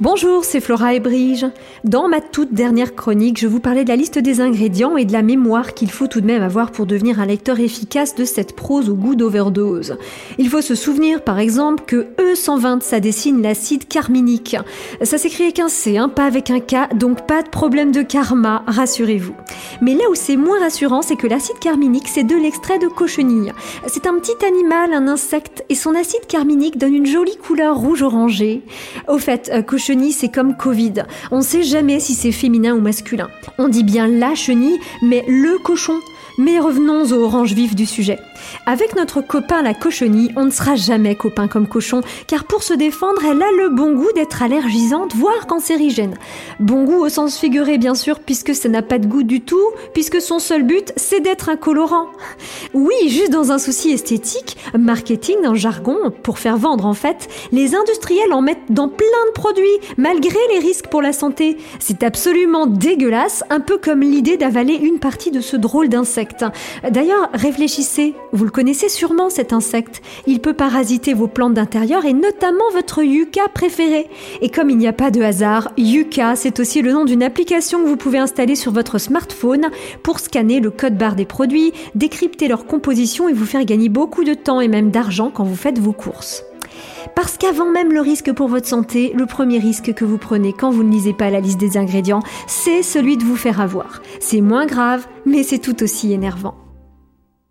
Bonjour, c'est Flora et Brige. Dans ma toute dernière chronique, je vous parlais de la liste des ingrédients et de la mémoire qu'il faut tout de même avoir pour devenir un lecteur efficace de cette prose au goût d'overdose. Il faut se souvenir, par exemple, que E120, ça dessine l'acide carminique. Ça s'écrit avec un C, hein, pas avec un K, donc pas de problème de karma, rassurez-vous. Mais là où c'est moins rassurant, c'est que l'acide carminique, c'est de l'extrait de cochenille. C'est un petit animal, un insecte, et son acide carminique donne une jolie couleur rouge-orangé. Au fait, euh, chenille, c'est comme Covid. On ne sait jamais si c'est féminin ou masculin. On dit bien la chenille, mais le cochon. Mais revenons au orange vif du sujet. Avec notre copain la cochenille, on ne sera jamais copain comme cochon, car pour se défendre, elle a le bon goût d'être allergisante, voire cancérigène. Bon goût au sens figuré, bien sûr, puisque ça n'a pas de goût du tout, puisque son seul but, c'est d'être un colorant. Oui, juste dans un souci esthétique, marketing, le jargon, pour faire vendre en fait, les industriels en mettent dans plein de produits, malgré les risques pour la santé. C'est absolument dégueulasse, un peu comme l'idée d'avaler une partie de ce drôle d'insecte. D'ailleurs, réfléchissez, vous le connaissez sûrement cet insecte. Il peut parasiter vos plantes d'intérieur et notamment votre yucca préféré. Et comme il n'y a pas de hasard, yucca, c'est aussi le nom d'une application que vous pouvez installer sur votre smartphone pour scanner le code barre des produits, décrypter leur composition et vous faire gagner beaucoup de temps et même d'argent quand vous faites vos courses. Parce qu'avant même le risque pour votre santé, le premier risque que vous prenez quand vous ne lisez pas la liste des ingrédients, c'est celui de vous faire avoir. C'est moins grave, mais c'est tout aussi énervant.